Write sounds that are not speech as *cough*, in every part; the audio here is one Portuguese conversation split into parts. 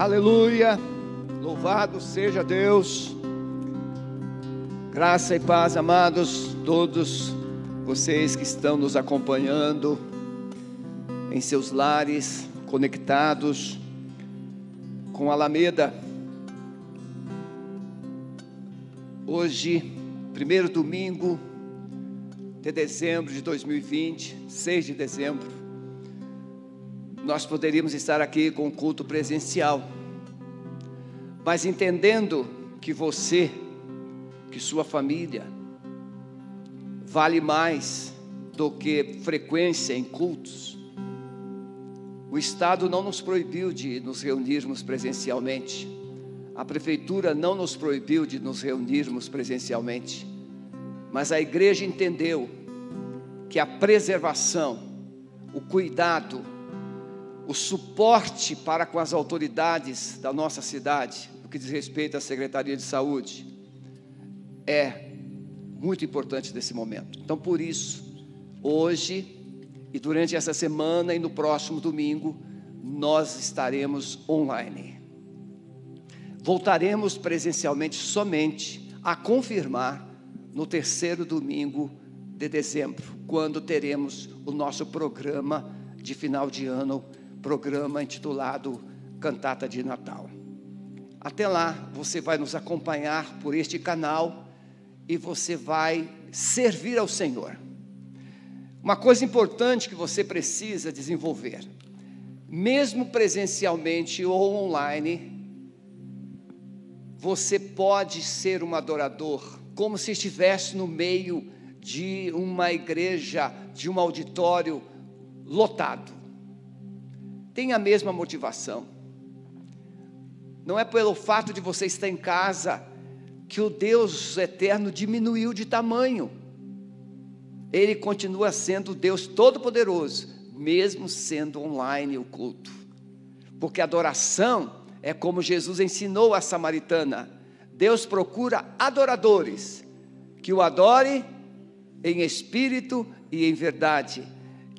Aleluia. Louvado seja Deus. Graça e paz, amados, todos vocês que estão nos acompanhando em seus lares, conectados com Alameda. Hoje, primeiro domingo de dezembro de 2020, 6 de dezembro, nós poderíamos estar aqui com culto presencial, mas entendendo que você, que sua família, vale mais do que frequência em cultos, o Estado não nos proibiu de nos reunirmos presencialmente, a Prefeitura não nos proibiu de nos reunirmos presencialmente, mas a igreja entendeu que a preservação, o cuidado, o suporte para com as autoridades da nossa cidade, no que diz respeito à Secretaria de Saúde, é muito importante nesse momento. Então, por isso, hoje e durante essa semana e no próximo domingo, nós estaremos online. Voltaremos presencialmente somente a confirmar no terceiro domingo de dezembro, quando teremos o nosso programa de final de ano programa intitulado Cantata de Natal. Até lá, você vai nos acompanhar por este canal e você vai servir ao Senhor. Uma coisa importante que você precisa desenvolver, mesmo presencialmente ou online, você pode ser um adorador, como se estivesse no meio de uma igreja, de um auditório lotado tem a mesma motivação. Não é pelo fato de você estar em casa que o Deus eterno diminuiu de tamanho. Ele continua sendo Deus Todo-Poderoso, mesmo sendo online o culto. Porque adoração é como Jesus ensinou a samaritana. Deus procura adoradores que o adore em espírito e em verdade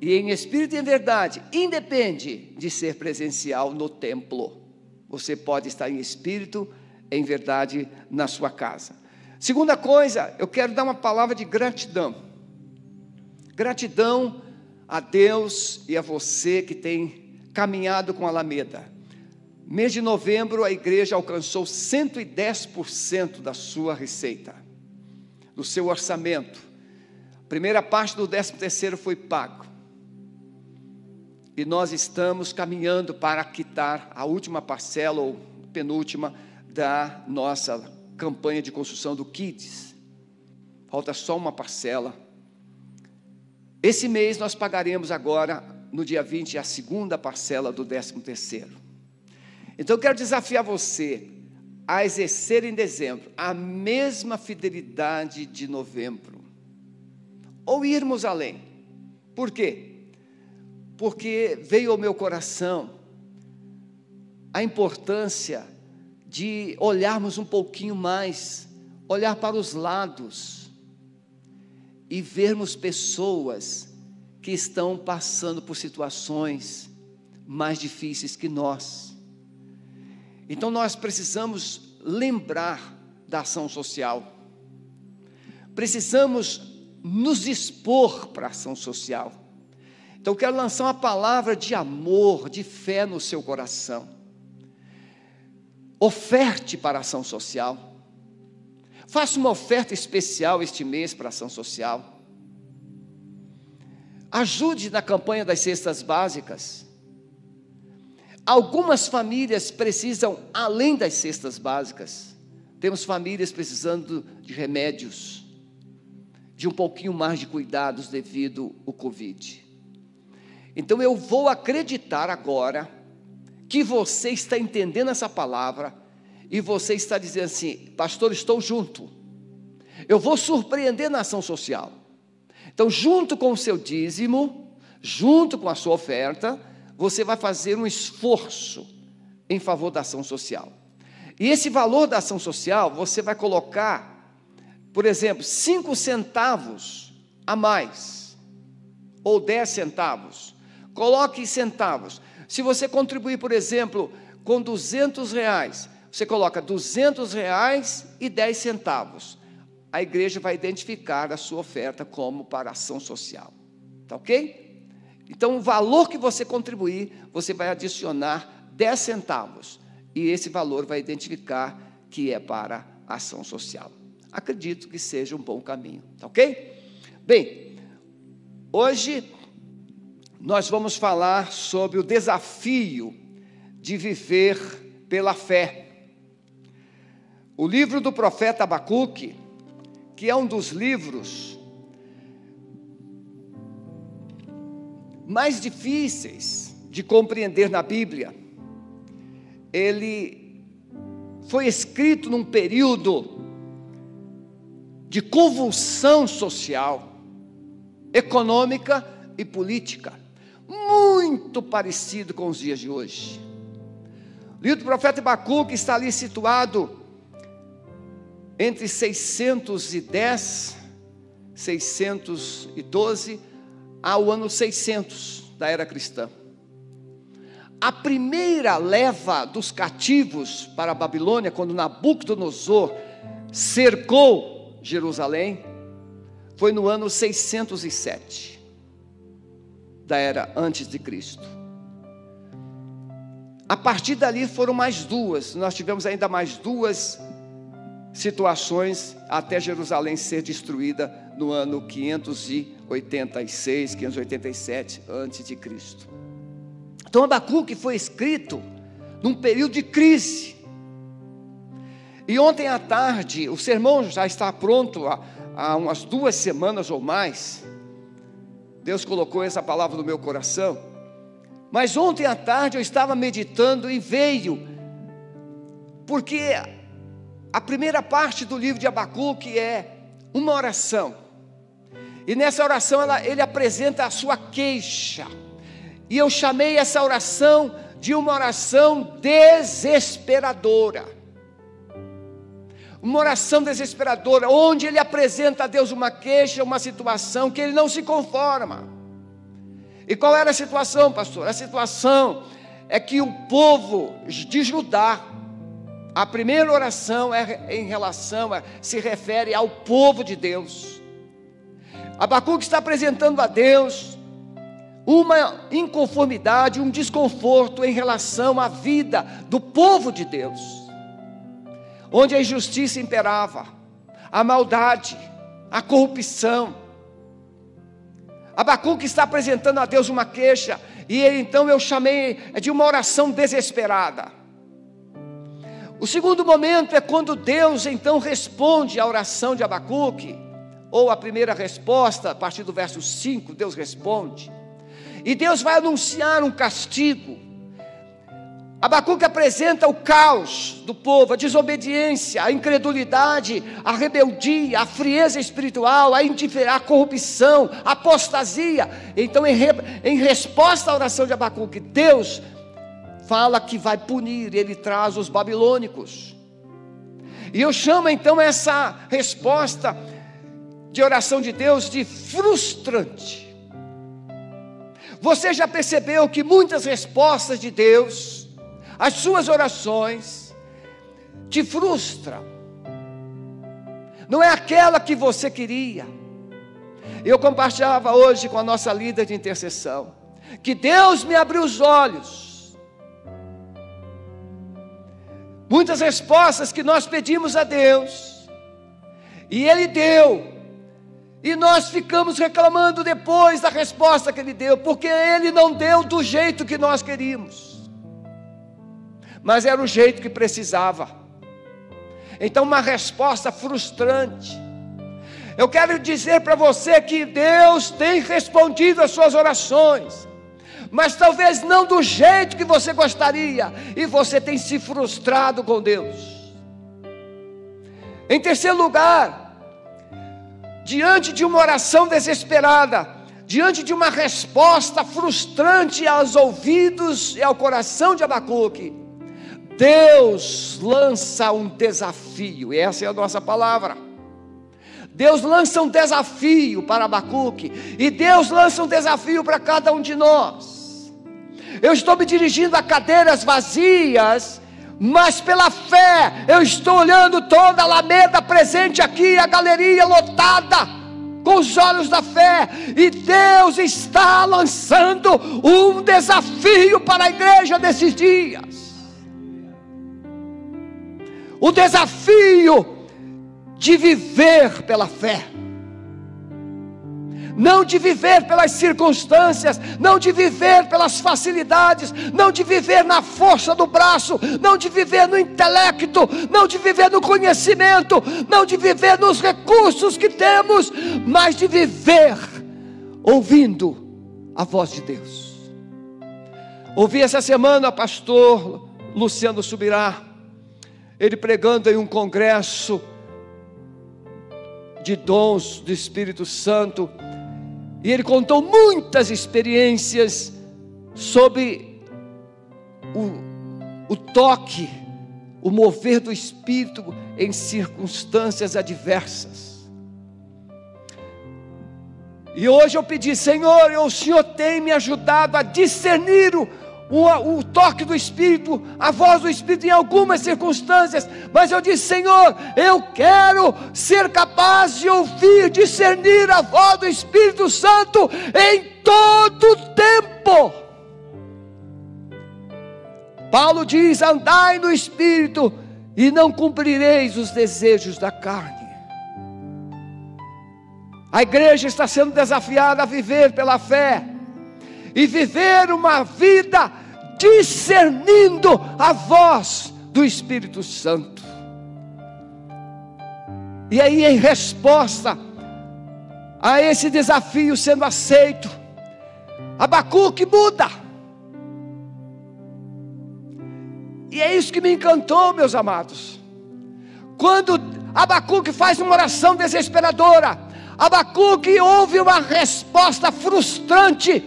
e em espírito e em verdade, independe de ser presencial no templo. Você pode estar em espírito, em verdade, na sua casa. Segunda coisa, eu quero dar uma palavra de gratidão. Gratidão a Deus e a você que tem caminhado com a Alameda. Mês de novembro, a igreja alcançou 110% da sua receita, do seu orçamento. Primeira parte do 13 terceiro foi pago e nós estamos caminhando para quitar a última parcela ou penúltima da nossa campanha de construção do Kids. Falta só uma parcela. Esse mês nós pagaremos agora, no dia 20, a segunda parcela do 13 terceiro. Então eu quero desafiar você a exercer em dezembro a mesma fidelidade de novembro. Ou irmos além. Por quê? Porque veio ao meu coração a importância de olharmos um pouquinho mais, olhar para os lados e vermos pessoas que estão passando por situações mais difíceis que nós. Então nós precisamos lembrar da ação social, precisamos nos expor para a ação social. Então, eu quero lançar uma palavra de amor, de fé no seu coração. Oferte para a ação social. Faça uma oferta especial este mês para a ação social. Ajude na campanha das cestas básicas. Algumas famílias precisam além das cestas básicas. Temos famílias precisando de remédios, de um pouquinho mais de cuidados devido ao Covid. Então eu vou acreditar agora que você está entendendo essa palavra e você está dizendo assim, pastor, estou junto. Eu vou surpreender na ação social. Então, junto com o seu dízimo, junto com a sua oferta, você vai fazer um esforço em favor da ação social. E esse valor da ação social, você vai colocar, por exemplo, cinco centavos a mais, ou dez centavos, Coloque centavos. Se você contribuir, por exemplo, com 200 reais. Você coloca 200 reais e 10 centavos. A igreja vai identificar a sua oferta como para ação social. Tá ok? Então, o valor que você contribuir, você vai adicionar 10 centavos. E esse valor vai identificar que é para ação social. Acredito que seja um bom caminho. Tá ok? Bem, hoje nós vamos falar sobre o desafio de viver pela fé. O livro do profeta Abacuque, que é um dos livros mais difíceis de compreender na Bíblia, ele foi escrito num período de convulsão social, econômica e política muito parecido com os dias de hoje. O livro do profeta Abacuque está ali situado entre 610, 612 ao ano 600 da era cristã. A primeira leva dos cativos para a Babilônia, quando Nabucodonosor cercou Jerusalém, foi no ano 607 da era antes de Cristo. A partir dali foram mais duas, nós tivemos ainda mais duas situações até Jerusalém ser destruída no ano 586, 587 antes de Cristo. Então Abacuque foi escrito num período de crise. E ontem à tarde, o sermão já está pronto há, há umas duas semanas ou mais. Deus colocou essa palavra no meu coração. Mas ontem à tarde eu estava meditando e veio, porque a primeira parte do livro de Abacuque é uma oração. E nessa oração ela, ele apresenta a sua queixa. E eu chamei essa oração de uma oração desesperadora uma oração desesperadora, onde ele apresenta a Deus uma queixa, uma situação que ele não se conforma. E qual era a situação, pastor? A situação é que o povo de Judá, a primeira oração é em relação, a, se refere ao povo de Deus. Abacuque está apresentando a Deus uma inconformidade, um desconforto em relação à vida do povo de Deus onde a injustiça imperava, a maldade, a corrupção. Abacuque está apresentando a Deus uma queixa, e ele, então eu chamei de uma oração desesperada. O segundo momento é quando Deus então responde à oração de Abacuque, ou a primeira resposta, a partir do verso 5, Deus responde. E Deus vai anunciar um castigo Abacuque apresenta o caos do povo, a desobediência, a incredulidade, a rebeldia, a frieza espiritual, a a corrupção, a apostasia. Então, em, re, em resposta à oração de Abacuque, Deus fala que vai punir, ele traz os babilônicos. E eu chamo então essa resposta de oração de Deus de frustrante. Você já percebeu que muitas respostas de Deus, as suas orações te frustram, não é aquela que você queria. Eu compartilhava hoje com a nossa líder de intercessão, que Deus me abriu os olhos. Muitas respostas que nós pedimos a Deus, e Ele deu, e nós ficamos reclamando depois da resposta que Ele deu, porque Ele não deu do jeito que nós queríamos mas era o jeito que precisava. Então, uma resposta frustrante. Eu quero dizer para você que Deus tem respondido às suas orações, mas talvez não do jeito que você gostaria, e você tem se frustrado com Deus. Em terceiro lugar, diante de uma oração desesperada, diante de uma resposta frustrante aos ouvidos e ao coração de Abacuque, Deus lança um desafio, e essa é a nossa palavra. Deus lança um desafio para Abacuque, e Deus lança um desafio para cada um de nós. eu estou me dirigindo a cadeiras vazias, mas pela fé eu estou olhando toda a Alameda presente aqui, a galeria lotada, com os olhos da fé, e Deus está lançando um desafio para a igreja desses dias. O desafio de viver pela fé não de viver pelas circunstâncias, não de viver pelas facilidades, não de viver na força do braço, não de viver no intelecto, não de viver no conhecimento, não de viver nos recursos que temos, mas de viver ouvindo a voz de Deus. Ouvi essa semana pastor Luciano Subirá, ele pregando em um congresso de dons do Espírito Santo, e ele contou muitas experiências sobre o, o toque, o mover do Espírito em circunstâncias adversas. E hoje eu pedi, Senhor, o Senhor tem me ajudado a discernir o, o, o, toque do Espírito, a voz do Espírito em algumas circunstâncias, mas eu disse: Senhor, eu quero ser capaz de ouvir, discernir a voz do Espírito Santo em todo tempo. Paulo diz: andai no Espírito e não cumprireis os desejos da carne. A igreja está sendo desafiada a viver pela fé e viver uma vida discernindo a voz do Espírito Santo. E aí, em resposta a esse desafio sendo aceito, Abacuque muda. E é isso que me encantou, meus amados. Quando Abacuque faz uma oração desesperadora, Abacuque ouve uma resposta frustrante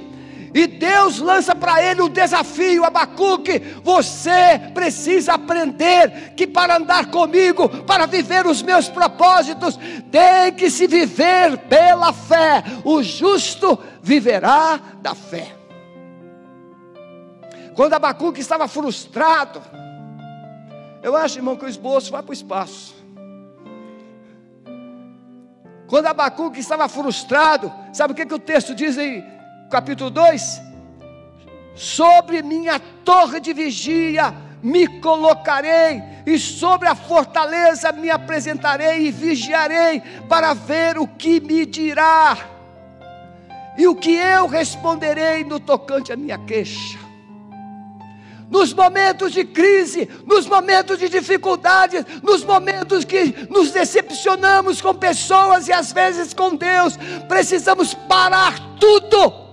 e Deus lança para ele o desafio, Abacuque, você precisa aprender que para andar comigo, para viver os meus propósitos, tem que se viver pela fé. O justo viverá da fé. Quando Abacuque estava frustrado, eu acho, irmão, que o esboço vai para o espaço. Quando Abacuque estava frustrado, sabe o que, que o texto diz em capítulo 2: Sobre minha torre de vigia me colocarei, e sobre a fortaleza me apresentarei e vigiarei, para ver o que me dirá, e o que eu responderei no tocante à minha queixa. Nos momentos de crise, nos momentos de dificuldades, nos momentos que nos decepcionamos com pessoas e às vezes com Deus, precisamos parar tudo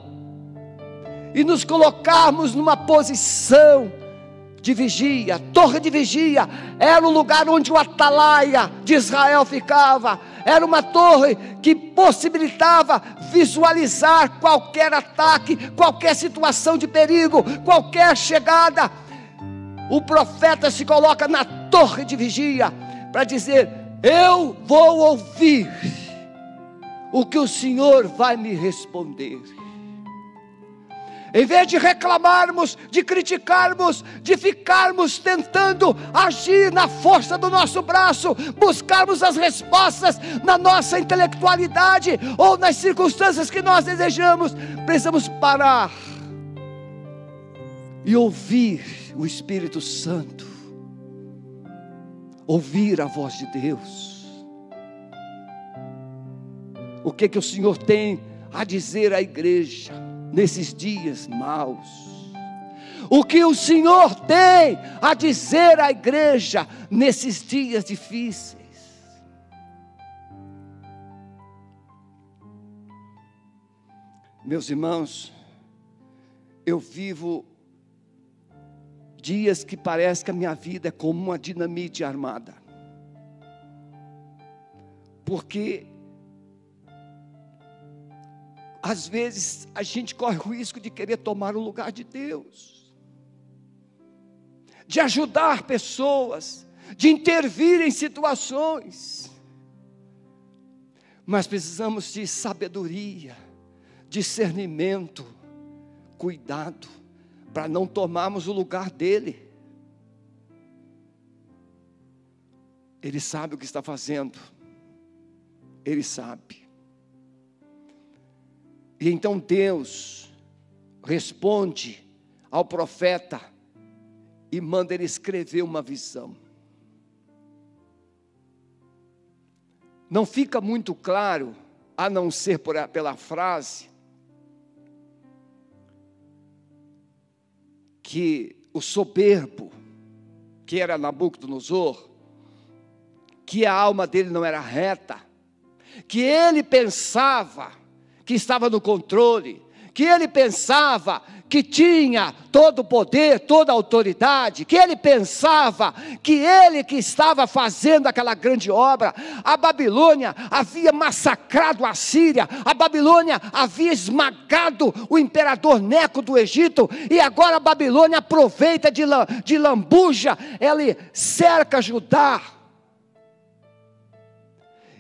e nos colocarmos numa posição de vigia, torre de vigia, era o lugar onde o atalaia de Israel ficava, era uma torre que possibilitava visualizar qualquer ataque, qualquer situação de perigo, qualquer chegada. O profeta se coloca na torre de vigia para dizer: Eu vou ouvir o que o Senhor vai me responder. Em vez de reclamarmos, de criticarmos, de ficarmos tentando agir na força do nosso braço, buscarmos as respostas na nossa intelectualidade ou nas circunstâncias que nós desejamos, precisamos parar e ouvir o Espírito Santo, ouvir a voz de Deus. O que que o Senhor tem a dizer à igreja? Nesses dias maus. O que o Senhor tem a dizer à igreja nesses dias difíceis. Meus irmãos, eu vivo dias que parece que a minha vida é como uma dinamite armada. Porque às vezes a gente corre o risco de querer tomar o lugar de Deus, de ajudar pessoas, de intervir em situações, mas precisamos de sabedoria, discernimento, cuidado, para não tomarmos o lugar dele. Ele sabe o que está fazendo. Ele sabe. E então Deus responde ao profeta e manda ele escrever uma visão. Não fica muito claro, a não ser por, pela frase, que o soberbo, que era Nabucodonosor, que a alma dele não era reta, que ele pensava que estava no controle, que ele pensava que tinha todo o poder, toda a autoridade, que ele pensava que ele que estava fazendo aquela grande obra. A Babilônia havia massacrado a Síria, a Babilônia havia esmagado o imperador Neco do Egito, e agora a Babilônia aproveita de, de lambuja, ela cerca Judá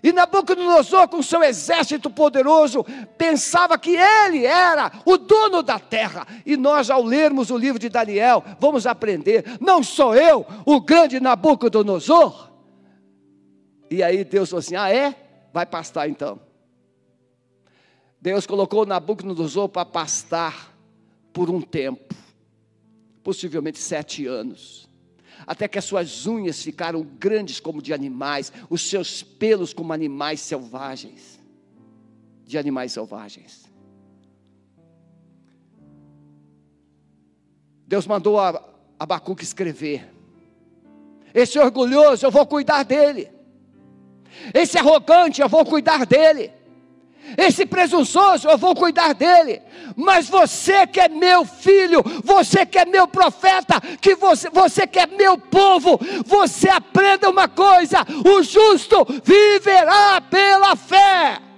e Nabucodonosor, com seu exército poderoso, pensava que ele era o dono da terra. E nós, ao lermos o livro de Daniel, vamos aprender: não sou eu o grande Nabucodonosor? E aí Deus falou assim: ah, é? Vai pastar então. Deus colocou Nabucodonosor para pastar por um tempo, possivelmente sete anos até que as suas unhas ficaram grandes como de animais, os seus pelos como animais selvagens. De animais selvagens. Deus mandou a Abacuque escrever: Esse orgulhoso, eu vou cuidar dele. Esse arrogante, eu vou cuidar dele. Esse presunçoso, eu vou cuidar dele. Mas você que é meu filho, você que é meu profeta, que você, você que é meu povo, você aprenda uma coisa: o justo viverá pela fé.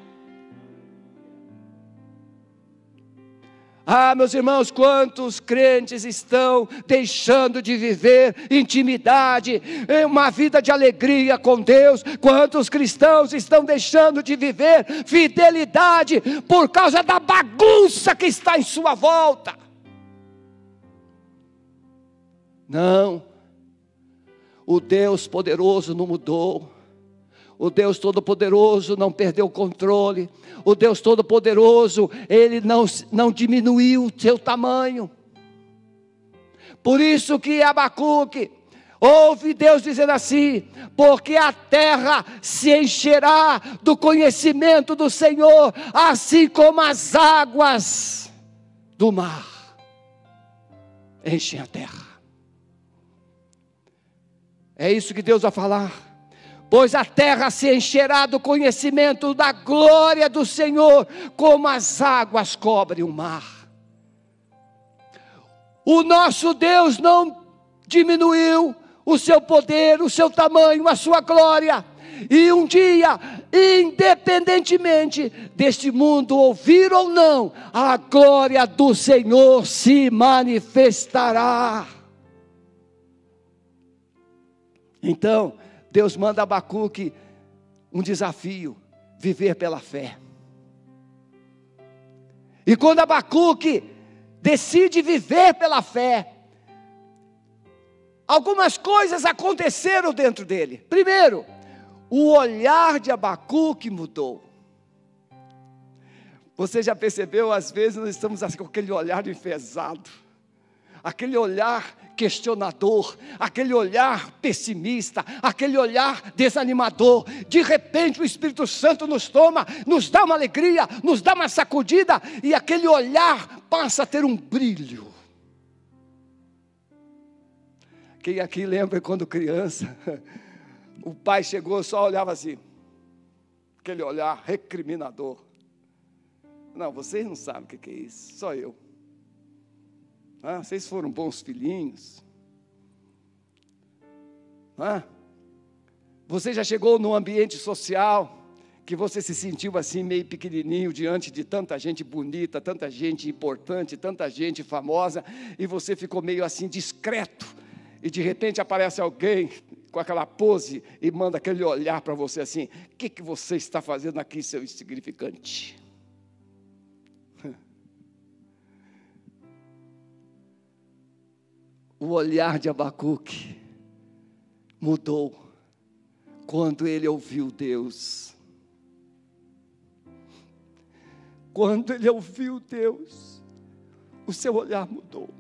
Ah, meus irmãos, quantos crentes estão deixando de viver intimidade, uma vida de alegria com Deus? Quantos cristãos estão deixando de viver fidelidade por causa da bagunça que está em sua volta? Não, o Deus poderoso não mudou. O Deus Todo-Poderoso não perdeu o controle. O Deus Todo-Poderoso, ele não, não diminuiu o seu tamanho. Por isso que Abacuque ouve Deus dizendo assim: porque a terra se encherá do conhecimento do Senhor, assim como as águas do mar enchem a terra. É isso que Deus vai falar pois a terra se encherá do conhecimento da glória do Senhor, como as águas cobrem o mar. O nosso Deus não diminuiu o seu poder, o seu tamanho, a sua glória. E um dia, independentemente deste mundo ouvir ou não, a glória do Senhor se manifestará. Então, Deus manda Abacuque um desafio: viver pela fé. E quando Abacuque decide viver pela fé, algumas coisas aconteceram dentro dele. Primeiro, o olhar de Abacuque mudou. Você já percebeu, às vezes nós estamos assim, com aquele olhar enfesado, aquele olhar questionador, aquele olhar pessimista, aquele olhar desanimador. De repente o Espírito Santo nos toma, nos dá uma alegria, nos dá uma sacudida e aquele olhar passa a ter um brilho. Quem aqui lembra quando criança, *laughs* o pai chegou, só olhava assim, aquele olhar recriminador. Não, vocês não sabem o que é isso, só eu. Ah, vocês foram bons filhinhos. Ah, você já chegou num ambiente social que você se sentiu assim meio pequenininho diante de tanta gente bonita, tanta gente importante, tanta gente famosa, e você ficou meio assim discreto. E de repente aparece alguém com aquela pose e manda aquele olhar para você assim: o que, que você está fazendo aqui, seu insignificante? O olhar de Abacuque mudou quando ele ouviu Deus. Quando ele ouviu Deus, o seu olhar mudou.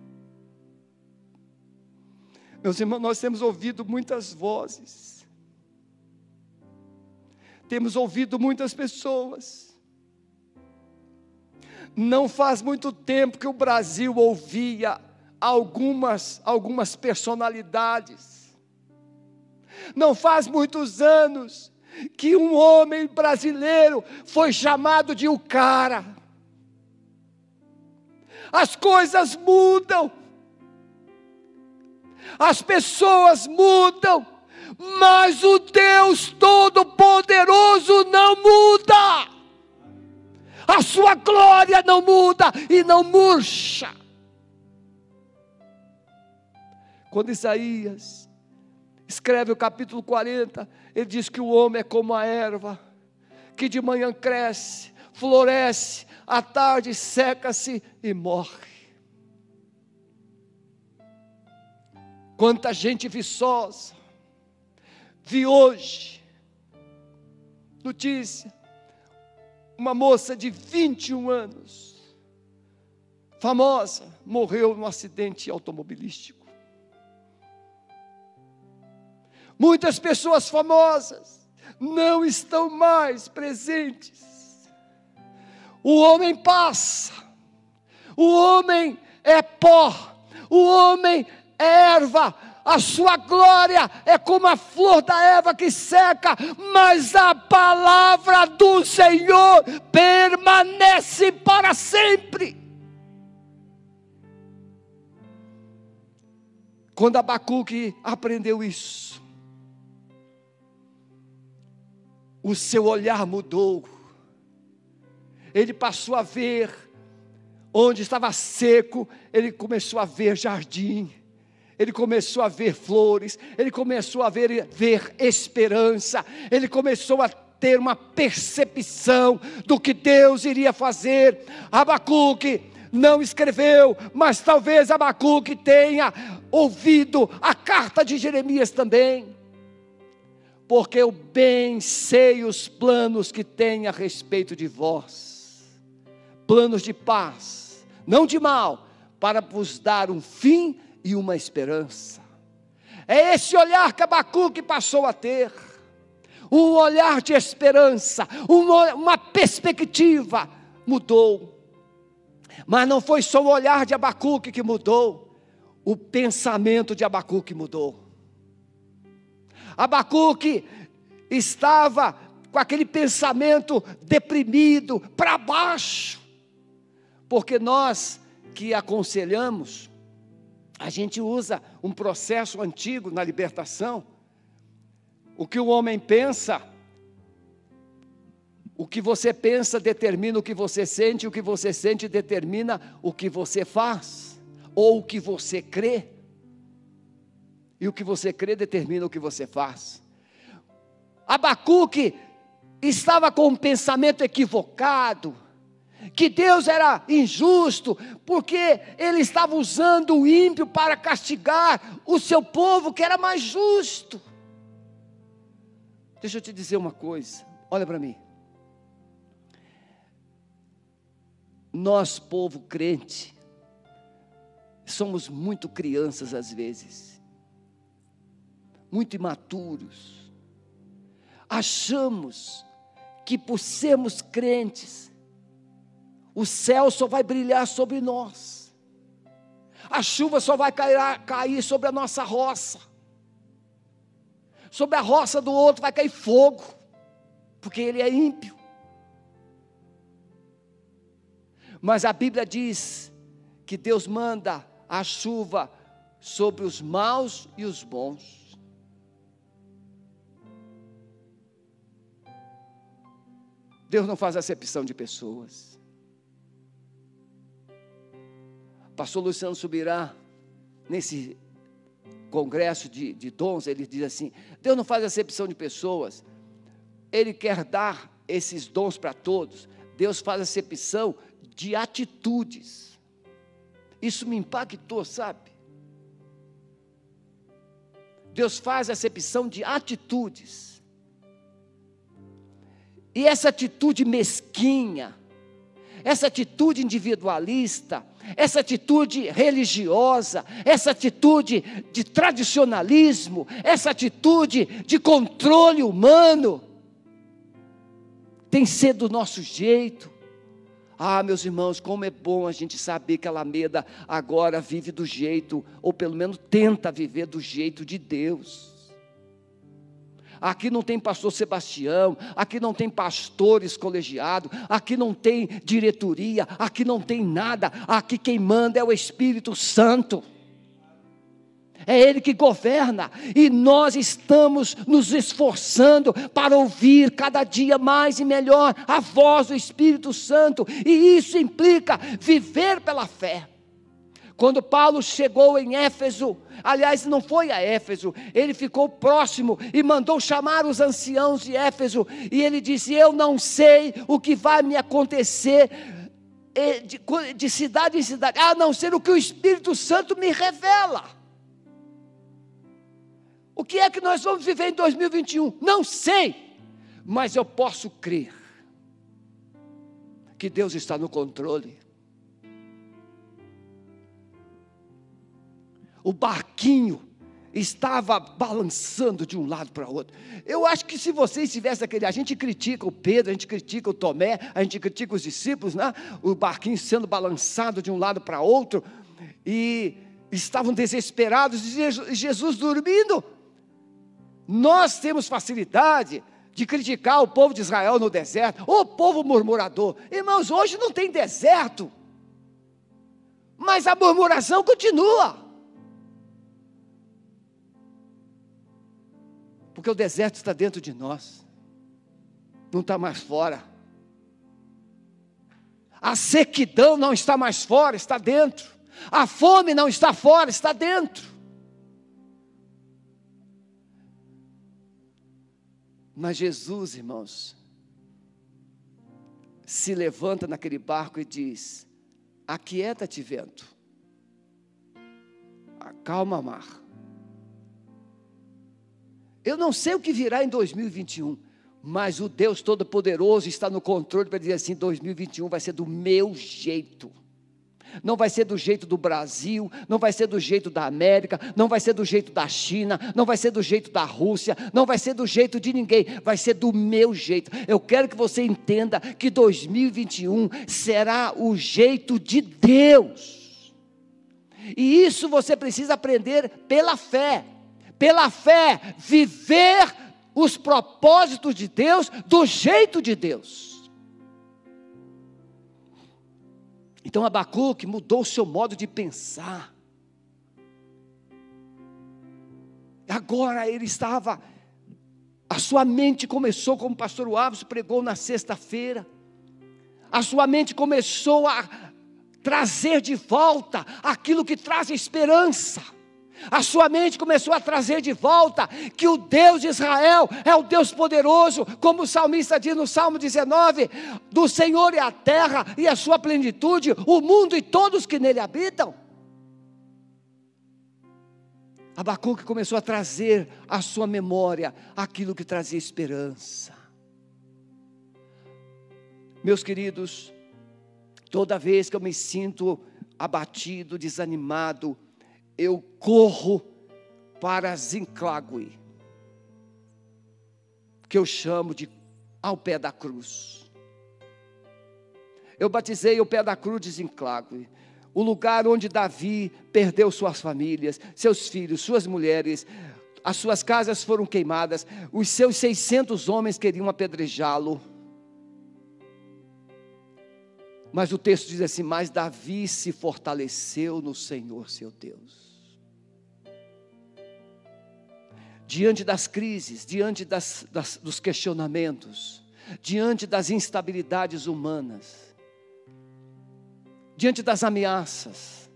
Meus irmãos, nós temos ouvido muitas vozes, temos ouvido muitas pessoas. Não faz muito tempo que o Brasil ouvia algumas, algumas personalidades. Não faz muitos anos que um homem brasileiro foi chamado de o cara. As coisas mudam, as pessoas mudam, mas o Deus Todo-Poderoso não muda, a sua glória não muda e não murcha. Quando Isaías escreve o capítulo 40, ele diz que o homem é como a erva, que de manhã cresce, floresce, à tarde seca-se e morre. Quanta gente viçosa, vi hoje, notícia, uma moça de 21 anos, famosa, morreu num acidente automobilístico. Muitas pessoas famosas não estão mais presentes. O homem passa, o homem é pó, o homem é erva, a sua glória é como a flor da erva que seca, mas a palavra do Senhor permanece para sempre. Quando Abacuque aprendeu isso, o seu olhar mudou. Ele passou a ver onde estava seco, ele começou a ver jardim. Ele começou a ver flores, ele começou a ver, ver esperança, ele começou a ter uma percepção do que Deus iria fazer. Abacuque não escreveu, mas talvez Abacuque tenha ouvido a carta de Jeremias também porque eu bem sei os planos que tem a respeito de vós, planos de paz, não de mal, para vos dar um fim e uma esperança. É esse olhar que Abacuque passou a ter, um olhar de esperança, uma, uma perspectiva mudou. Mas não foi só o olhar de Abacuque que mudou, o pensamento de Abacuque mudou. Abacuque estava com aquele pensamento deprimido, para baixo, porque nós que aconselhamos, a gente usa um processo antigo na libertação. O que o homem pensa, o que você pensa determina o que você sente, o que você sente determina o que você faz, ou o que você crê. E o que você crê determina o que você faz. Abacuque estava com um pensamento equivocado, que Deus era injusto, porque ele estava usando o ímpio para castigar o seu povo que era mais justo. Deixa eu te dizer uma coisa, olha para mim. Nós, povo crente, somos muito crianças às vezes muito imaturos. Achamos que por sermos crentes, o céu só vai brilhar sobre nós, a chuva só vai cair, cair sobre a nossa roça, sobre a roça do outro vai cair fogo, porque ele é ímpio. Mas a Bíblia diz que Deus manda a chuva sobre os maus e os bons. Deus não faz acepção de pessoas. Pastor Luciano Subirá, nesse congresso de, de dons, ele diz assim: Deus não faz acepção de pessoas, Ele quer dar esses dons para todos, Deus faz acepção de atitudes. Isso me impactou, sabe? Deus faz acepção de atitudes. E essa atitude mesquinha, essa atitude individualista, essa atitude religiosa, essa atitude de tradicionalismo, essa atitude de controle humano, tem sido do nosso jeito. Ah, meus irmãos, como é bom a gente saber que a Alameda agora vive do jeito, ou pelo menos tenta viver do jeito de Deus. Aqui não tem pastor Sebastião, aqui não tem pastores colegiados, aqui não tem diretoria, aqui não tem nada, aqui quem manda é o Espírito Santo. É Ele que governa, e nós estamos nos esforçando para ouvir cada dia mais e melhor a voz do Espírito Santo, e isso implica viver pela fé. Quando Paulo chegou em Éfeso, aliás, não foi a Éfeso, ele ficou próximo e mandou chamar os anciãos de Éfeso, e ele disse: Eu não sei o que vai me acontecer de, de cidade em cidade, a não ser o que o Espírito Santo me revela. O que é que nós vamos viver em 2021? Não sei, mas eu posso crer que Deus está no controle. O barquinho estava balançando de um lado para outro. Eu acho que se vocês tivessem aquele, a gente critica o Pedro, a gente critica o Tomé, a gente critica os discípulos, né? O barquinho sendo balançado de um lado para outro e estavam desesperados e Jesus dormindo. Nós temos facilidade de criticar o povo de Israel no deserto, o povo murmurador. Irmãos, hoje não tem deserto, mas a murmuração continua. Porque o deserto está dentro de nós, não está mais fora. A sequidão não está mais fora, está dentro. A fome não está fora, está dentro. Mas Jesus, irmãos, se levanta naquele barco e diz: Aquieta-te, vento, acalma mar. Eu não sei o que virá em 2021, mas o Deus Todo-Poderoso está no controle para dizer assim: 2021 vai ser do meu jeito não vai ser do jeito do Brasil, não vai ser do jeito da América, não vai ser do jeito da China, não vai ser do jeito da Rússia, não vai ser do jeito de ninguém, vai ser do meu jeito. Eu quero que você entenda que 2021 será o jeito de Deus. E isso você precisa aprender pela fé. Pela fé, viver os propósitos de Deus do jeito de Deus. Então Abacuque mudou o seu modo de pensar. Agora ele estava, a sua mente começou, como o pastor Alves pregou na sexta-feira, a sua mente começou a trazer de volta aquilo que traz esperança. A sua mente começou a trazer de volta que o Deus de Israel é o Deus poderoso, como o salmista diz no Salmo 19: do Senhor é a terra e a sua plenitude, o mundo e todos que nele habitam. Abacuque começou a trazer à sua memória aquilo que trazia esperança. Meus queridos, toda vez que eu me sinto abatido, desanimado, eu corro para Zinclague, que eu chamo de ao pé da cruz. Eu batizei o pé da cruz de Zinclague, o lugar onde Davi perdeu suas famílias, seus filhos, suas mulheres, as suas casas foram queimadas, os seus 600 homens queriam apedrejá-lo. Mas o texto diz assim: Mas Davi se fortaleceu no Senhor seu Deus. Diante das crises, diante das, das, dos questionamentos, diante das instabilidades humanas, diante das ameaças,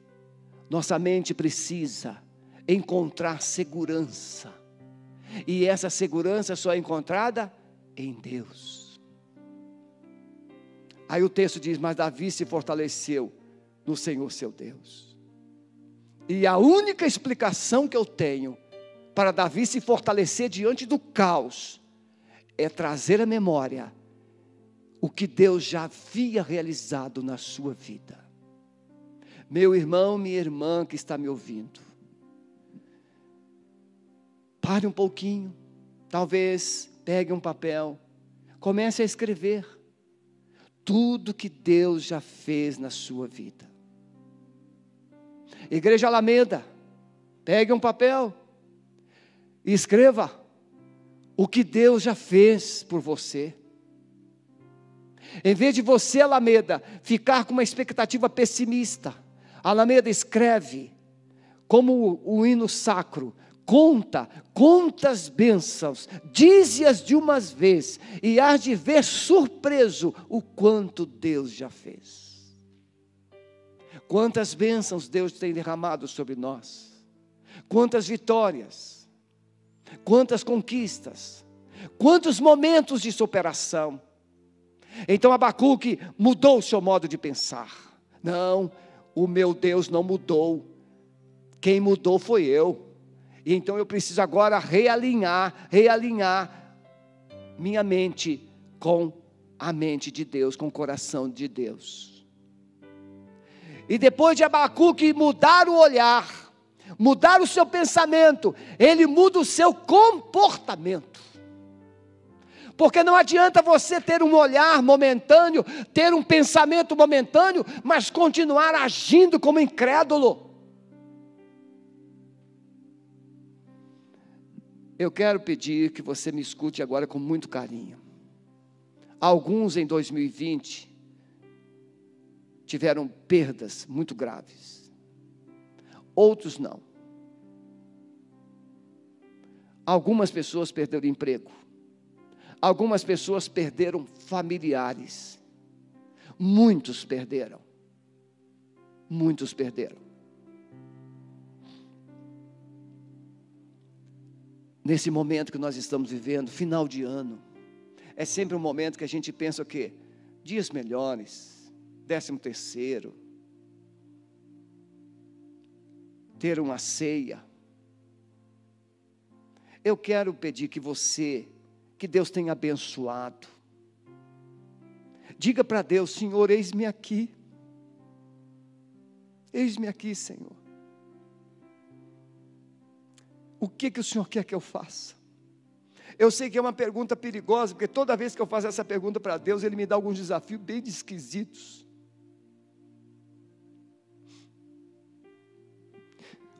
nossa mente precisa encontrar segurança, e essa segurança só é encontrada em Deus. Aí o texto diz: Mas Davi se fortaleceu no Senhor seu Deus. E a única explicação que eu tenho para Davi se fortalecer diante do caos é trazer à memória o que Deus já havia realizado na sua vida. Meu irmão, minha irmã que está me ouvindo, pare um pouquinho, talvez pegue um papel, comece a escrever tudo que Deus já fez na sua vida. Igreja Alameda, pegue um papel e escreva o que Deus já fez por você. Em vez de você, Alameda, ficar com uma expectativa pessimista, Alameda escreve, como o hino sacro, conta, conta as bênçãos, dize-as de uma vez, e há de ver surpreso o quanto Deus já fez. Quantas bênçãos Deus tem derramado sobre nós, quantas vitórias, quantas conquistas, quantos momentos de superação. Então Abacuque mudou o seu modo de pensar. Não, o meu Deus não mudou. Quem mudou foi eu. E então eu preciso agora realinhar, realinhar minha mente com a mente de Deus, com o coração de Deus. E depois de Abacuque mudar o olhar, mudar o seu pensamento, ele muda o seu comportamento. Porque não adianta você ter um olhar momentâneo, ter um pensamento momentâneo, mas continuar agindo como incrédulo. Eu quero pedir que você me escute agora com muito carinho. Alguns em 2020 tiveram perdas muito graves, outros não. Algumas pessoas perderam emprego, algumas pessoas perderam familiares, muitos perderam, muitos perderam. Nesse momento que nós estamos vivendo, final de ano, é sempre um momento que a gente pensa o quê? Dias melhores, décimo terceiro, ter uma ceia, eu quero pedir que você, que Deus tenha abençoado, diga para Deus: Senhor, eis-me aqui, eis-me aqui, Senhor. O que, que o Senhor quer que eu faça? Eu sei que é uma pergunta perigosa, porque toda vez que eu faço essa pergunta para Deus, Ele me dá alguns desafios bem esquisitos.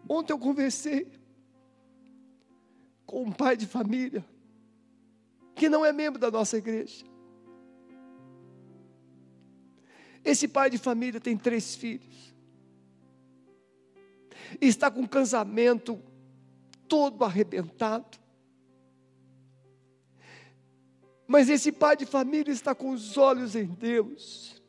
Ontem eu conversei com um pai de família que não é membro da nossa igreja. Esse pai de família tem três filhos. E está com o casamento todo arrebentado. Mas esse pai de família está com os olhos em Deus.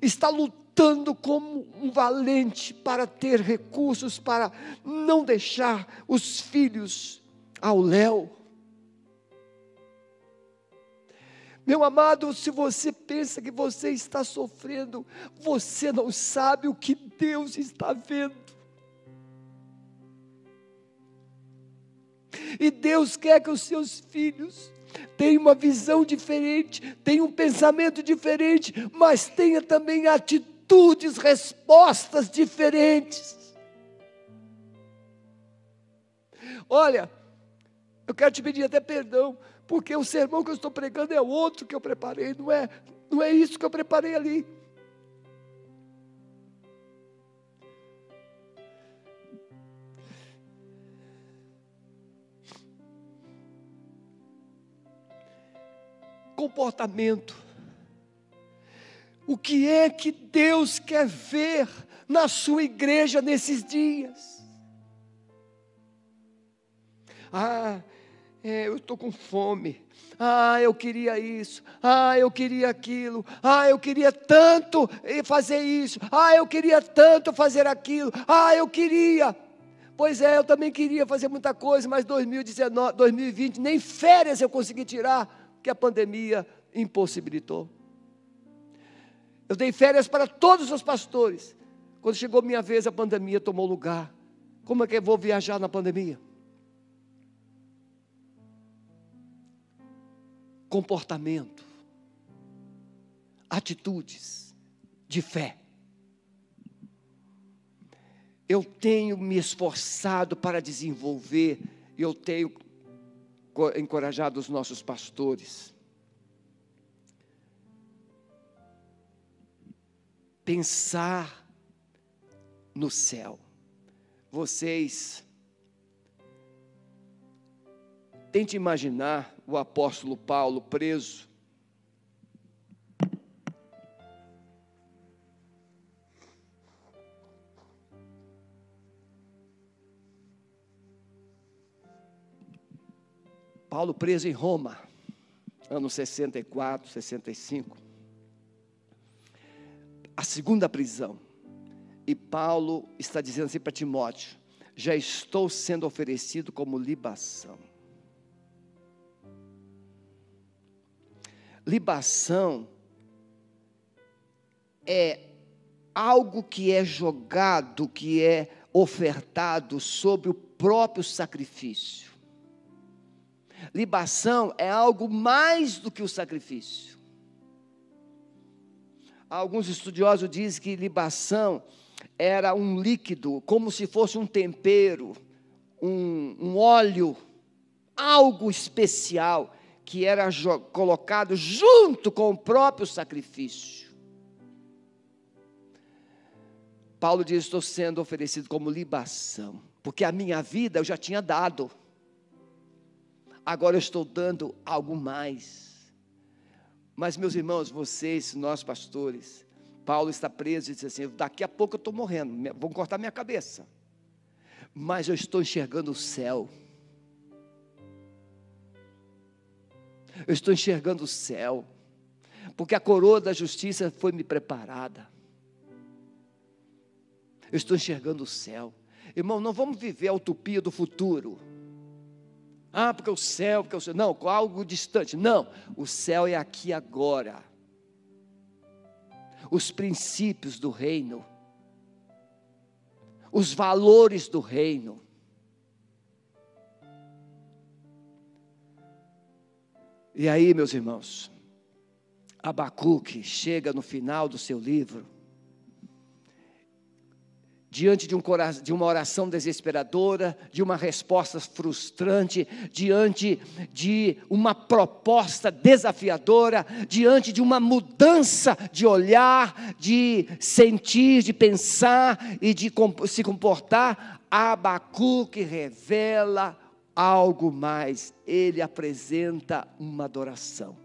Está lutando lutando como um valente para ter recursos, para não deixar os filhos ao léu. Meu amado, se você pensa que você está sofrendo, você não sabe o que Deus está vendo. E Deus quer que os seus filhos tenham uma visão diferente, tenham um pensamento diferente, mas tenha também atitude atitudes, respostas diferentes. Olha, eu quero te pedir até perdão, porque o sermão que eu estou pregando é outro que eu preparei, não é, não é isso que eu preparei ali. Comportamento o que é que Deus quer ver na sua igreja nesses dias? Ah, é, eu estou com fome. Ah, eu queria isso. Ah, eu queria aquilo. Ah, eu queria tanto fazer isso. Ah, eu queria tanto fazer aquilo. Ah, eu queria. Pois é, eu também queria fazer muita coisa, mas 2019, 2020 nem férias eu consegui tirar, que a pandemia impossibilitou. Eu dei férias para todos os pastores. Quando chegou minha vez, a pandemia tomou lugar. Como é que eu vou viajar na pandemia? Comportamento, atitudes de fé. Eu tenho me esforçado para desenvolver, eu tenho encorajado os nossos pastores. Pensar no céu. Vocês tente imaginar o apóstolo Paulo preso Paulo preso em Roma, anos 64, 65. A segunda prisão. E Paulo está dizendo assim para Timóteo: já estou sendo oferecido como libação. Libação é algo que é jogado, que é ofertado sobre o próprio sacrifício. Libação é algo mais do que o sacrifício. Alguns estudiosos dizem que libação era um líquido, como se fosse um tempero, um, um óleo, algo especial que era colocado junto com o próprio sacrifício. Paulo diz: Estou sendo oferecido como libação, porque a minha vida eu já tinha dado agora eu estou dando algo mais. Mas, meus irmãos, vocês, nós pastores, Paulo está preso e diz assim: daqui a pouco eu estou morrendo, vão cortar minha cabeça. Mas eu estou enxergando o céu. Eu estou enxergando o céu, porque a coroa da justiça foi me preparada. Eu estou enxergando o céu. Irmão, não vamos viver a utopia do futuro. Ah, porque o céu, porque o céu. Não, algo distante. Não, o céu é aqui agora. Os princípios do reino, os valores do reino. E aí, meus irmãos, Abacuque chega no final do seu livro diante de, um, de uma oração desesperadora, de uma resposta frustrante, diante de uma proposta desafiadora, diante de uma mudança de olhar, de sentir, de pensar e de se comportar, Abacuque revela algo mais, ele apresenta uma adoração.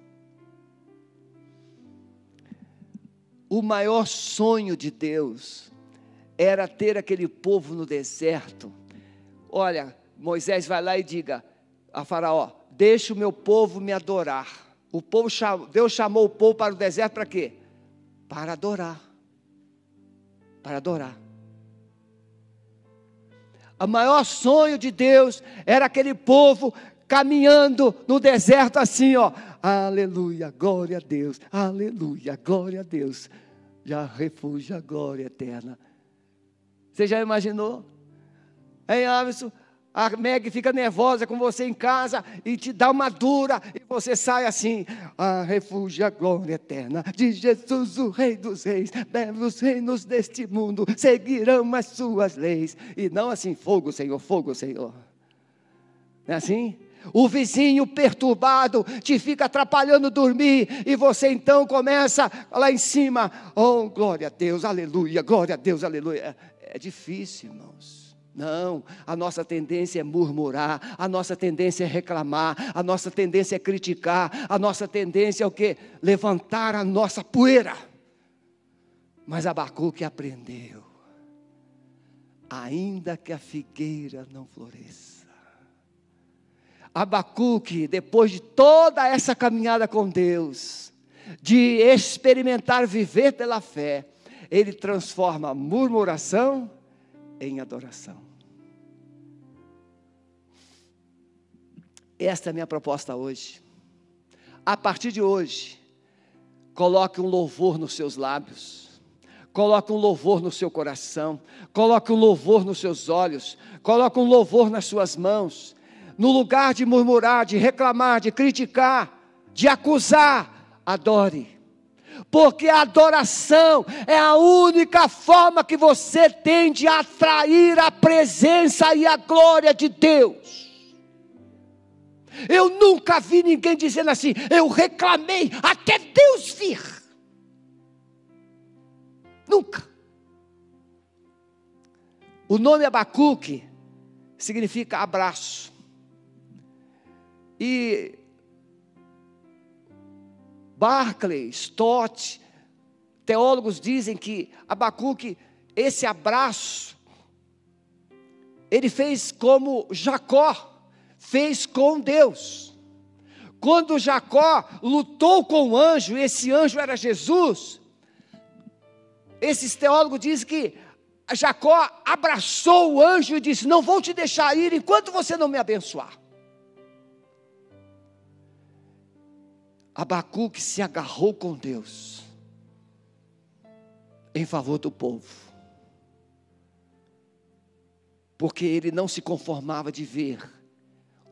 O maior sonho de Deus era ter aquele povo no deserto. Olha, Moisés vai lá e diga a Faraó: Deixa o meu povo me adorar. O povo Deus chamou o povo para o deserto para quê? Para adorar. Para adorar. O maior sonho de Deus era aquele povo caminhando no deserto assim, ó. Aleluia, glória a Deus. Aleluia, glória a Deus. Já refúgio a glória eterna você já imaginou? Hein, Alisson? A Meg fica nervosa com você em casa e te dá uma dura e você sai assim, a refúgio a glória eterna de Jesus, o Rei dos Reis, os reinos deste mundo seguirão as suas leis. E não assim, fogo, Senhor, fogo, Senhor. Não é assim? O vizinho perturbado te fica atrapalhando dormir, e você então começa lá em cima, oh glória a Deus, aleluia, glória a Deus, aleluia. É difícil, irmãos. Não, a nossa tendência é murmurar, a nossa tendência é reclamar, a nossa tendência é criticar, a nossa tendência é o que? Levantar a nossa poeira. Mas Abacuque aprendeu, ainda que a figueira não floresça. Abacuque, depois de toda essa caminhada com Deus, de experimentar viver pela fé, ele transforma murmuração em adoração. Esta é a minha proposta hoje. A partir de hoje, coloque um louvor nos seus lábios, Coloque um louvor no seu coração, coloque um louvor nos seus olhos, coloque um louvor nas suas mãos. No lugar de murmurar, de reclamar, de criticar, de acusar, adore. Porque a adoração é a única forma que você tem de atrair a presença e a glória de Deus. Eu nunca vi ninguém dizendo assim, eu reclamei até Deus vir. Nunca. O nome Abacuque significa abraço. E Barclay, Stott, teólogos dizem que Abacuque, esse abraço, ele fez como Jacó fez com Deus. Quando Jacó lutou com o anjo, e esse anjo era Jesus, esses teólogos dizem que Jacó abraçou o anjo e disse: Não vou te deixar ir enquanto você não me abençoar. Abacuque se agarrou com Deus em favor do povo, porque ele não se conformava de ver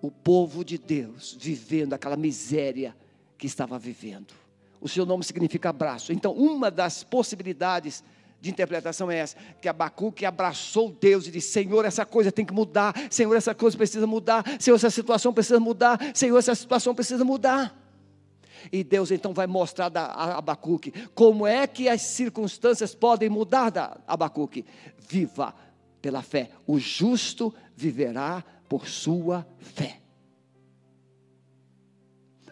o povo de Deus vivendo aquela miséria que estava vivendo. O seu nome significa abraço. Então, uma das possibilidades de interpretação é essa: que Abacuque abraçou Deus e disse: Senhor, essa coisa tem que mudar, Senhor, essa coisa precisa mudar, Senhor, essa situação precisa mudar, Senhor, essa situação precisa mudar. E Deus então vai mostrar a Abacuque como é que as circunstâncias podem mudar da Abacuque. Viva pela fé, o justo viverá por sua fé.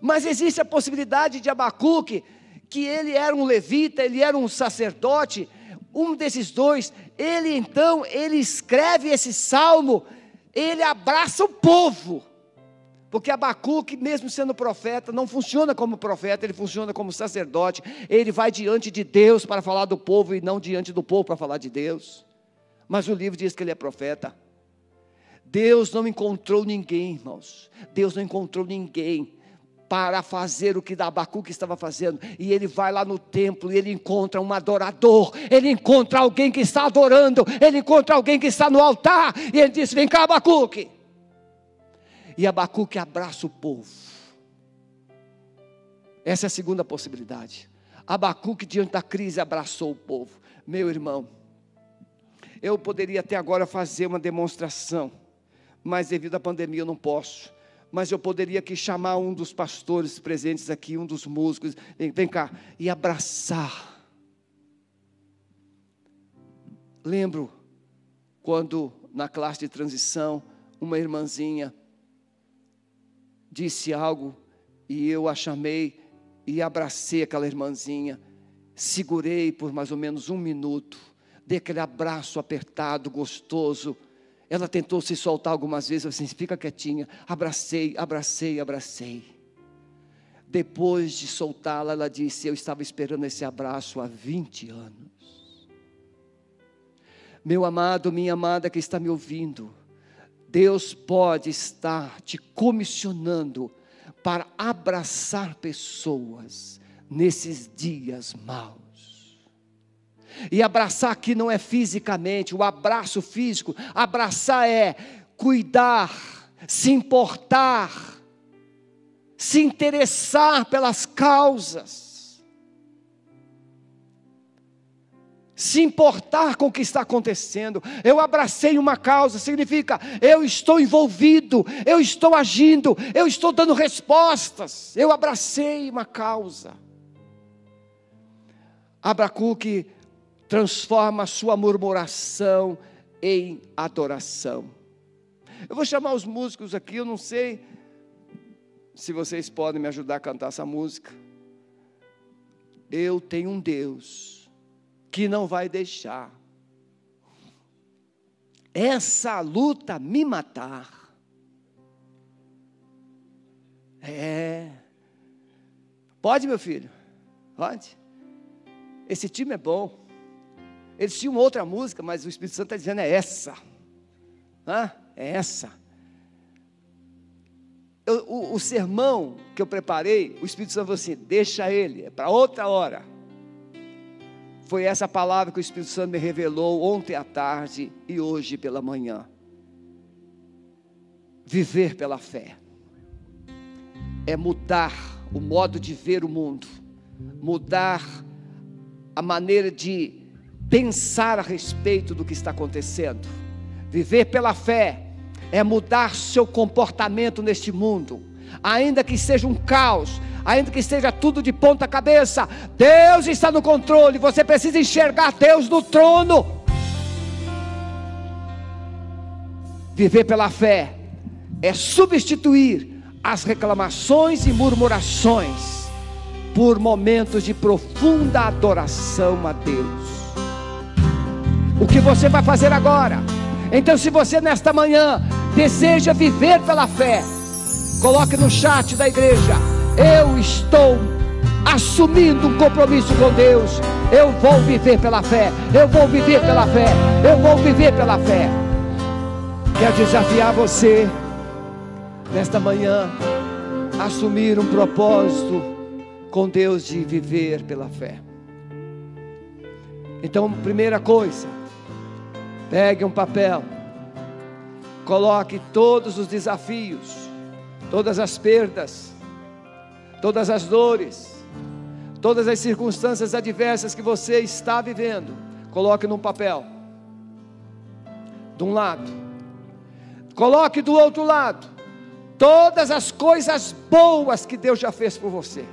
Mas existe a possibilidade de Abacuque, que ele era um levita, ele era um sacerdote, um desses dois, ele então, ele escreve esse salmo, ele abraça o povo. Porque Abacuque, mesmo sendo profeta, não funciona como profeta, ele funciona como sacerdote. Ele vai diante de Deus para falar do povo e não diante do povo para falar de Deus. Mas o livro diz que ele é profeta. Deus não encontrou ninguém, irmãos. Deus não encontrou ninguém para fazer o que Abacuque estava fazendo. E ele vai lá no templo e ele encontra um adorador, ele encontra alguém que está adorando, ele encontra alguém que está no altar, e ele diz: Vem cá, Abacuque. E Abacuque abraça o povo. Essa é a segunda possibilidade. Abacuque, diante da crise, abraçou o povo. Meu irmão, eu poderia até agora fazer uma demonstração, mas devido à pandemia eu não posso mas eu poderia aqui chamar um dos pastores presentes aqui, um dos músicos, vem, vem cá, e abraçar. Lembro quando na classe de transição, uma irmãzinha disse algo e eu a chamei e abracei aquela irmãzinha, segurei por mais ou menos um minuto, dei aquele abraço apertado, gostoso, ela tentou se soltar algumas vezes, assim, fica quietinha. Abracei, abracei, abracei. Depois de soltá-la, ela disse: Eu estava esperando esse abraço há 20 anos. Meu amado, minha amada que está me ouvindo, Deus pode estar te comissionando para abraçar pessoas nesses dias maus. E abraçar aqui não é fisicamente, o abraço físico, abraçar é cuidar, se importar, se interessar pelas causas, se importar com o que está acontecendo. Eu abracei uma causa, significa eu estou envolvido, eu estou agindo, eu estou dando respostas. Eu abracei uma causa. Abracuque transforma a sua murmuração em adoração. Eu vou chamar os músicos aqui, eu não sei se vocês podem me ajudar a cantar essa música. Eu tenho um Deus que não vai deixar essa luta me matar. É. Pode, meu filho? Pode. Esse time é bom. Eles tinham outra música, mas o Espírito Santo está dizendo é essa. Hã? É essa. Eu, o, o, sermão que eu preparei, o Espírito Santo falou assim: deixa ele, é para outra hora. Foi essa palavra que o Espírito Santo me revelou ontem à tarde e hoje pela manhã. Viver pela fé é mudar o modo de ver o mundo, mudar a maneira de pensar a respeito do que está acontecendo. Viver pela fé é mudar seu comportamento neste mundo, ainda que seja um caos, ainda que esteja tudo de ponta cabeça, Deus está no controle, você precisa enxergar Deus no trono. Viver pela fé é substituir as reclamações e murmurações por momentos de profunda adoração a Deus. O que você vai fazer agora? Então, se você nesta manhã deseja viver pela fé, coloque no chat da igreja: Eu estou assumindo um compromisso com Deus. Eu vou viver pela fé. Eu vou viver pela fé. Eu vou viver pela fé. Quero desafiar você nesta manhã assumir um propósito com Deus de viver pela fé. Então, primeira coisa, pegue um papel, coloque todos os desafios, todas as perdas, todas as dores, todas as circunstâncias adversas que você está vivendo, coloque num papel. De um lado, coloque do outro lado todas as coisas boas que Deus já fez por você.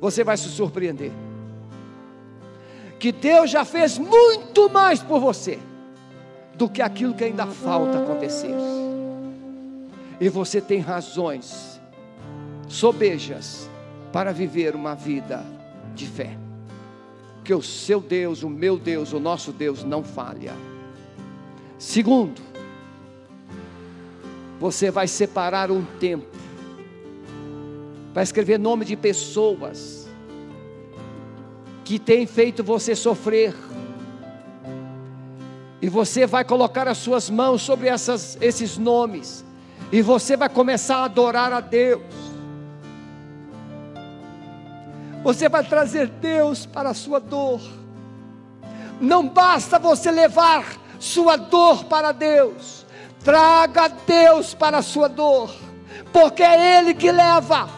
Você vai se surpreender. Que Deus já fez muito mais por você do que aquilo que ainda falta acontecer. E você tem razões sobejas para viver uma vida de fé. Que o seu Deus, o meu Deus, o nosso Deus não falha. Segundo, você vai separar um tempo, vai escrever nome de pessoas que têm feito você sofrer, e você vai colocar as suas mãos sobre essas, esses nomes, e você vai começar a adorar a Deus. Você vai trazer Deus para a sua dor. Não basta você levar sua dor para Deus. Traga Deus para a sua dor, porque é Ele que leva,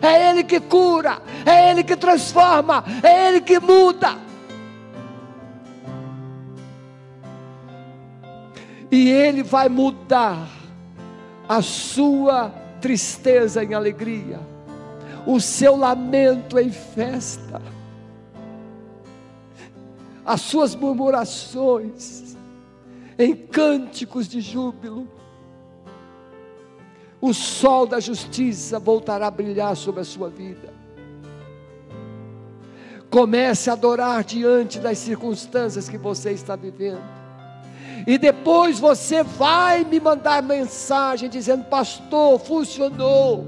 é Ele que cura, é Ele que transforma, é Ele que muda. E Ele vai mudar a sua tristeza em alegria, o seu lamento em festa, as suas murmurações em cânticos de júbilo. O sol da justiça voltará a brilhar sobre a sua vida. Comece a adorar diante das circunstâncias que você está vivendo. E depois você vai me mandar mensagem dizendo: Pastor, funcionou.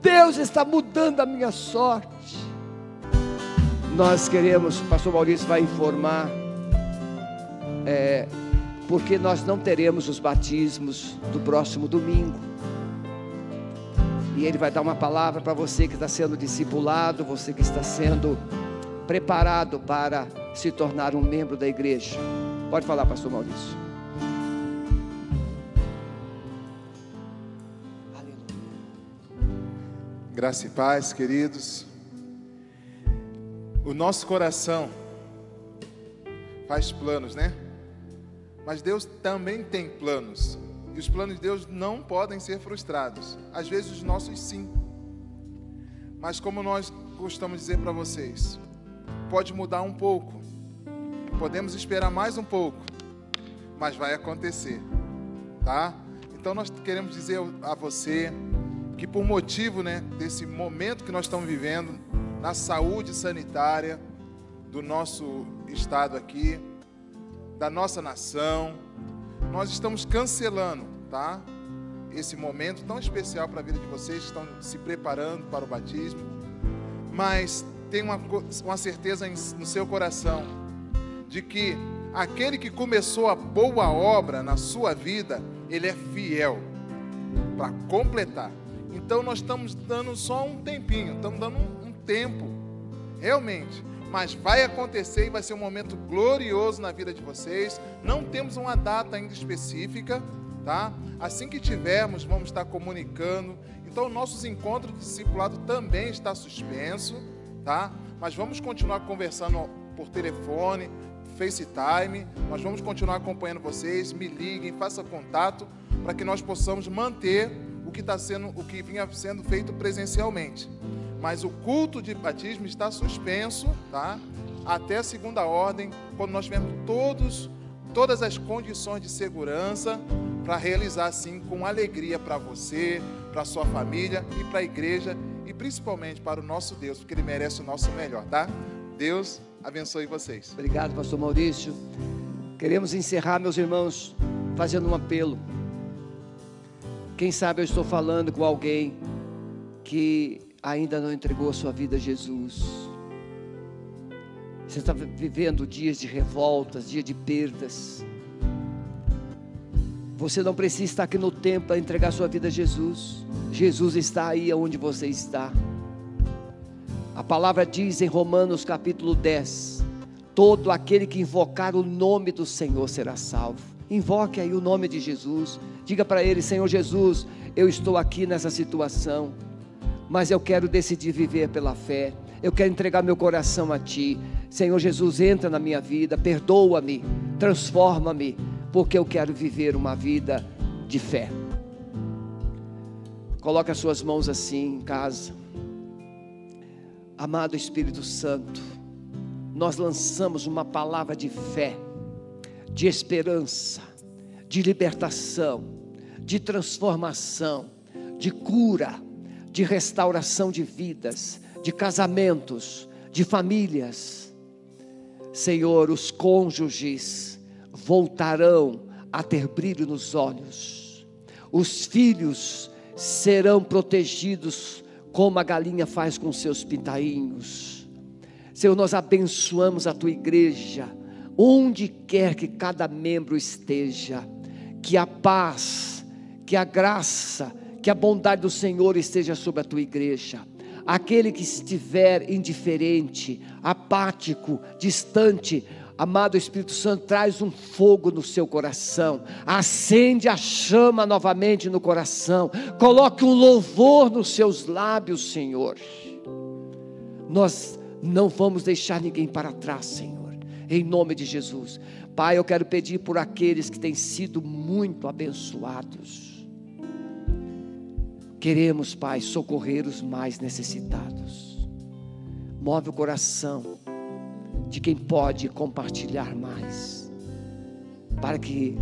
Deus está mudando a minha sorte. Nós queremos, Pastor Maurício vai informar. É, porque nós não teremos os batismos do próximo domingo. E ele vai dar uma palavra para você que está sendo discipulado, você que está sendo preparado para se tornar um membro da igreja. Pode falar, pastor Maurício. Graça e paz, queridos. O nosso coração faz planos, né? Mas Deus também tem planos. E os planos de Deus não podem ser frustrados. Às vezes os nossos sim. Mas como nós costumamos dizer para vocês, pode mudar um pouco. Podemos esperar mais um pouco, mas vai acontecer, tá? Então nós queremos dizer a você que por motivo, né, desse momento que nós estamos vivendo na saúde sanitária do nosso estado aqui, da nossa nação. Nós estamos cancelando, tá? Esse momento tão especial para a vida de vocês que estão se preparando para o batismo. Mas tem uma, uma certeza no seu coração de que aquele que começou a boa obra na sua vida, ele é fiel para completar. Então nós estamos dando só um tempinho, estamos dando um, um tempo realmente. Mas vai acontecer e vai ser um momento glorioso na vida de vocês. Não temos uma data ainda específica, tá? Assim que tivermos, vamos estar comunicando. Então, nossos encontros de discipulado também está suspenso, tá? Mas vamos continuar conversando por telefone, FaceTime. Nós vamos continuar acompanhando vocês. Me liguem, façam contato para que nós possamos manter o que está sendo, o que vinha sendo feito presencialmente. Mas o culto de batismo está suspenso, tá? Até a segunda ordem, quando nós tivermos todos todas as condições de segurança para realizar assim com alegria para você, para sua família e para a igreja e principalmente para o nosso Deus, porque ele merece o nosso melhor, tá? Deus abençoe vocês. Obrigado, pastor Maurício. Queremos encerrar, meus irmãos, fazendo um apelo. Quem sabe eu estou falando com alguém que ainda não entregou a sua vida a Jesus. Você está vivendo dias de revoltas, dias de perdas. Você não precisa estar aqui no templo para entregar sua vida a Jesus. Jesus está aí onde você está. A palavra diz em Romanos capítulo 10: Todo aquele que invocar o nome do Senhor será salvo. Invoque aí o nome de Jesus. Diga para ele: Senhor Jesus, eu estou aqui nessa situação, mas eu quero decidir viver pela fé. Eu quero entregar meu coração a Ti. Senhor Jesus, entra na minha vida, perdoa-me, transforma-me, porque eu quero viver uma vida de fé. Coloque as suas mãos assim em casa. Amado Espírito Santo, nós lançamos uma palavra de fé, de esperança, de libertação, de transformação, de cura, de restauração de vidas, de casamentos, de famílias. Senhor, os cônjuges voltarão a ter brilho nos olhos, os filhos serão protegidos como a galinha faz com seus pintainhos. Senhor, nós abençoamos a tua igreja, onde quer que cada membro esteja, que a paz, que a graça, que a bondade do Senhor esteja sobre a tua igreja. Aquele que estiver indiferente, apático, distante, Amado Espírito Santo, traz um fogo no seu coração, acende a chama novamente no coração, coloque um louvor nos seus lábios, Senhor. Nós não vamos deixar ninguém para trás, Senhor, em nome de Jesus. Pai, eu quero pedir por aqueles que têm sido muito abençoados. Queremos, Pai, socorrer os mais necessitados. Move o coração de quem pode compartilhar mais, para que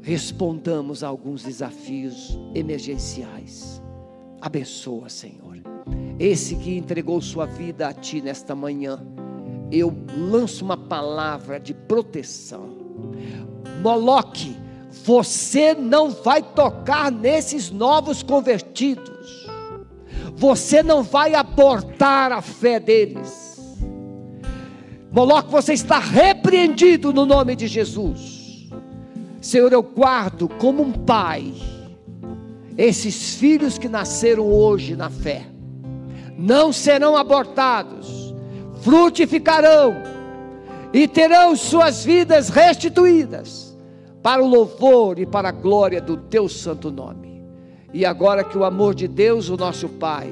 respondamos a alguns desafios emergenciais. Abençoa, Senhor. Esse que entregou sua vida a Ti nesta manhã, eu lanço uma palavra de proteção. Moloque, você não vai tocar nesses novos convertidos. Você não vai abortar a fé deles Moloque, você está repreendido no nome de Jesus. Senhor, eu guardo como um pai esses filhos que nasceram hoje na fé. Não serão abortados, frutificarão e terão suas vidas restituídas para o louvor e para a glória do teu santo nome. E agora que o amor de Deus, o nosso Pai,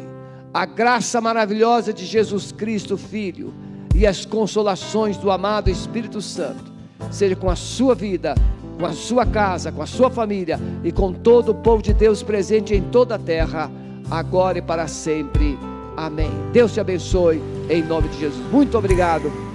a graça maravilhosa de Jesus Cristo, Filho, e as consolações do amado Espírito Santo, seja com a sua vida, com a sua casa, com a sua família e com todo o povo de Deus presente em toda a terra, agora e para sempre. Amém. Deus te abençoe em nome de Jesus. Muito obrigado.